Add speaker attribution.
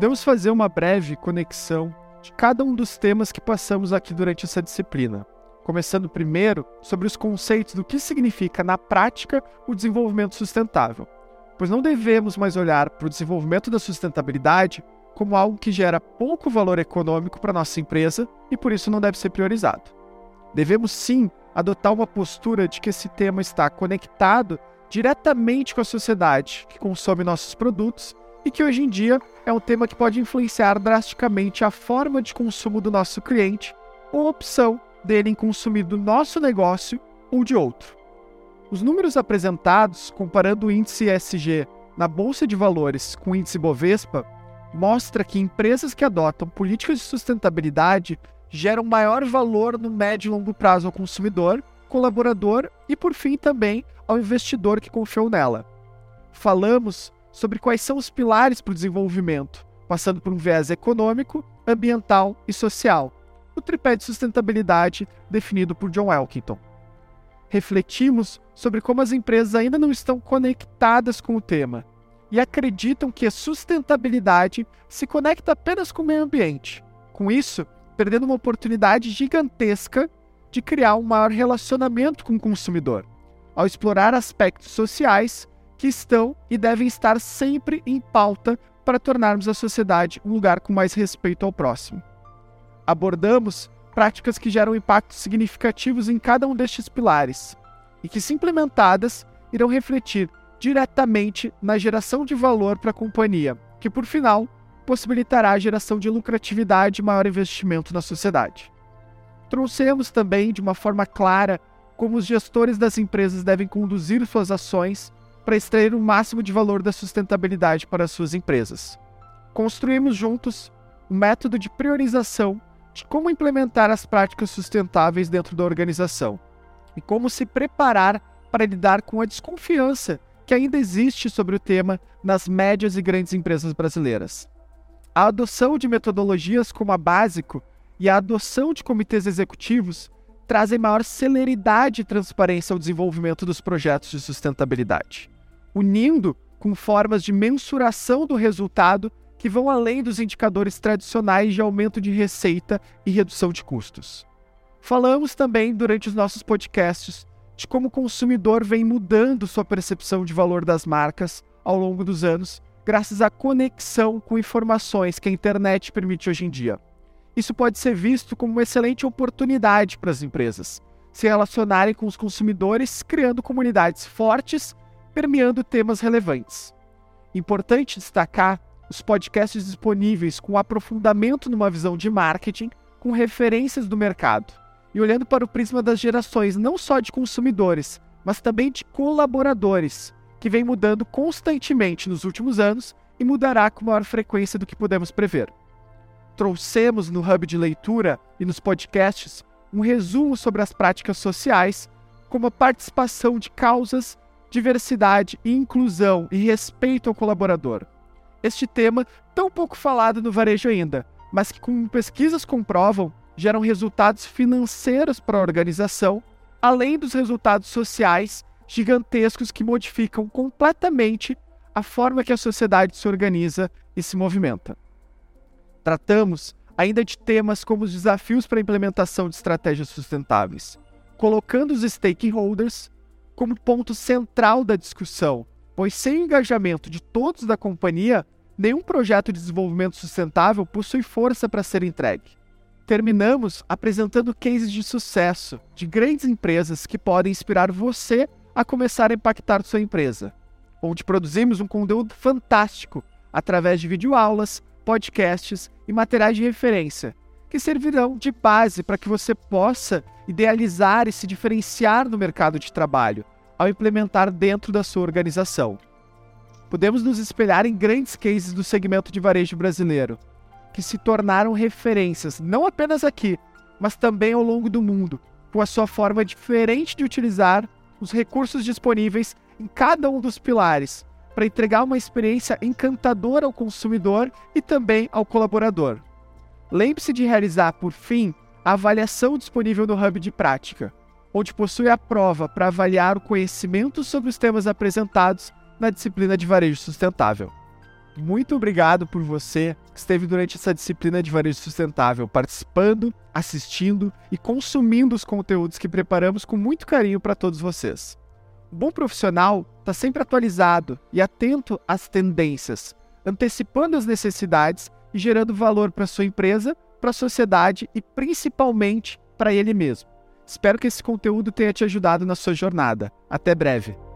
Speaker 1: podemos fazer uma breve conexão de cada um dos temas que passamos aqui durante essa disciplina. Começando primeiro sobre os conceitos do que significa na prática o desenvolvimento sustentável, pois não devemos mais olhar para o desenvolvimento da sustentabilidade como algo que gera pouco valor econômico para nossa empresa e por isso não deve ser priorizado. Devemos sim adotar uma postura de que esse tema está conectado diretamente com a sociedade que consome nossos produtos e que hoje em dia é um tema que pode influenciar drasticamente a forma de consumo do nosso cliente ou a opção dele em consumir do nosso negócio ou de outro. Os números apresentados, comparando o índice ESG na Bolsa de Valores com o índice Bovespa, mostra que empresas que adotam políticas de sustentabilidade geram maior valor no médio e longo prazo ao consumidor, colaborador e, por fim, também ao investidor que confiou nela. Falamos sobre quais são os pilares para o desenvolvimento, passando por um viés econômico, ambiental e social, o tripé de sustentabilidade definido por John Elkington. Refletimos sobre como as empresas ainda não estão conectadas com o tema e acreditam que a sustentabilidade se conecta apenas com o meio ambiente. Com isso, perdendo uma oportunidade gigantesca de criar um maior relacionamento com o consumidor, ao explorar aspectos sociais que estão e devem estar sempre em pauta para tornarmos a sociedade um lugar com mais respeito ao próximo. Abordamos práticas que geram impactos significativos em cada um destes pilares e que, se implementadas, irão refletir diretamente na geração de valor para a companhia, que, por final, possibilitará a geração de lucratividade e maior investimento na sociedade. Trouxemos também, de uma forma clara, como os gestores das empresas devem conduzir suas ações para extrair o máximo de valor da sustentabilidade para as suas empresas. Construímos juntos um método de priorização de como implementar as práticas sustentáveis dentro da organização e como se preparar para lidar com a desconfiança que ainda existe sobre o tema nas médias e grandes empresas brasileiras. A adoção de metodologias como a Básico e a adoção de comitês executivos trazem maior celeridade e transparência ao desenvolvimento dos projetos de sustentabilidade, unindo com formas de mensuração do resultado que vão além dos indicadores tradicionais de aumento de receita e redução de custos. Falamos também durante os nossos podcasts de como o consumidor vem mudando sua percepção de valor das marcas ao longo dos anos, graças à conexão com informações que a internet permite hoje em dia isso pode ser visto como uma excelente oportunidade para as empresas se relacionarem com os consumidores, criando comunidades fortes, permeando temas relevantes. Importante destacar os podcasts disponíveis com aprofundamento numa visão de marketing, com referências do mercado e olhando para o prisma das gerações não só de consumidores, mas também de colaboradores, que vem mudando constantemente nos últimos anos e mudará com maior frequência do que podemos prever trouxemos no hub de leitura e nos podcasts um resumo sobre as práticas sociais, como a participação de causas, diversidade e inclusão e respeito ao colaborador. Este tema, tão pouco falado no varejo ainda, mas que, como pesquisas comprovam, geram resultados financeiros para a organização, além dos resultados sociais gigantescos que modificam completamente a forma que a sociedade se organiza e se movimenta. Tratamos ainda de temas como os desafios para a implementação de estratégias sustentáveis, colocando os stakeholders como ponto central da discussão, pois sem o engajamento de todos da companhia, nenhum projeto de desenvolvimento sustentável possui força para ser entregue. Terminamos apresentando cases de sucesso de grandes empresas que podem inspirar você a começar a impactar sua empresa, onde produzimos um conteúdo fantástico através de videoaulas, podcasts e materiais de referência, que servirão de base para que você possa idealizar e se diferenciar no mercado de trabalho ao implementar dentro da sua organização. Podemos nos espelhar em grandes cases do segmento de varejo brasileiro, que se tornaram referências não apenas aqui, mas também ao longo do mundo, com a sua forma diferente de utilizar os recursos disponíveis em cada um dos pilares para entregar uma experiência encantadora ao consumidor e também ao colaborador. Lembre-se de realizar, por fim, a avaliação disponível no Hub de Prática, onde possui a prova para avaliar o conhecimento sobre os temas apresentados na disciplina de varejo sustentável. muito obrigado por você que esteve durante essa disciplina de varejo sustentável, participando, assistindo e consumindo os conteúdos que preparamos com muito carinho para todos vocês. Bom profissional está sempre atualizado e atento às tendências, antecipando as necessidades e gerando valor para sua empresa, para a sociedade e principalmente para ele mesmo. Espero que esse conteúdo tenha te ajudado na sua jornada. Até breve!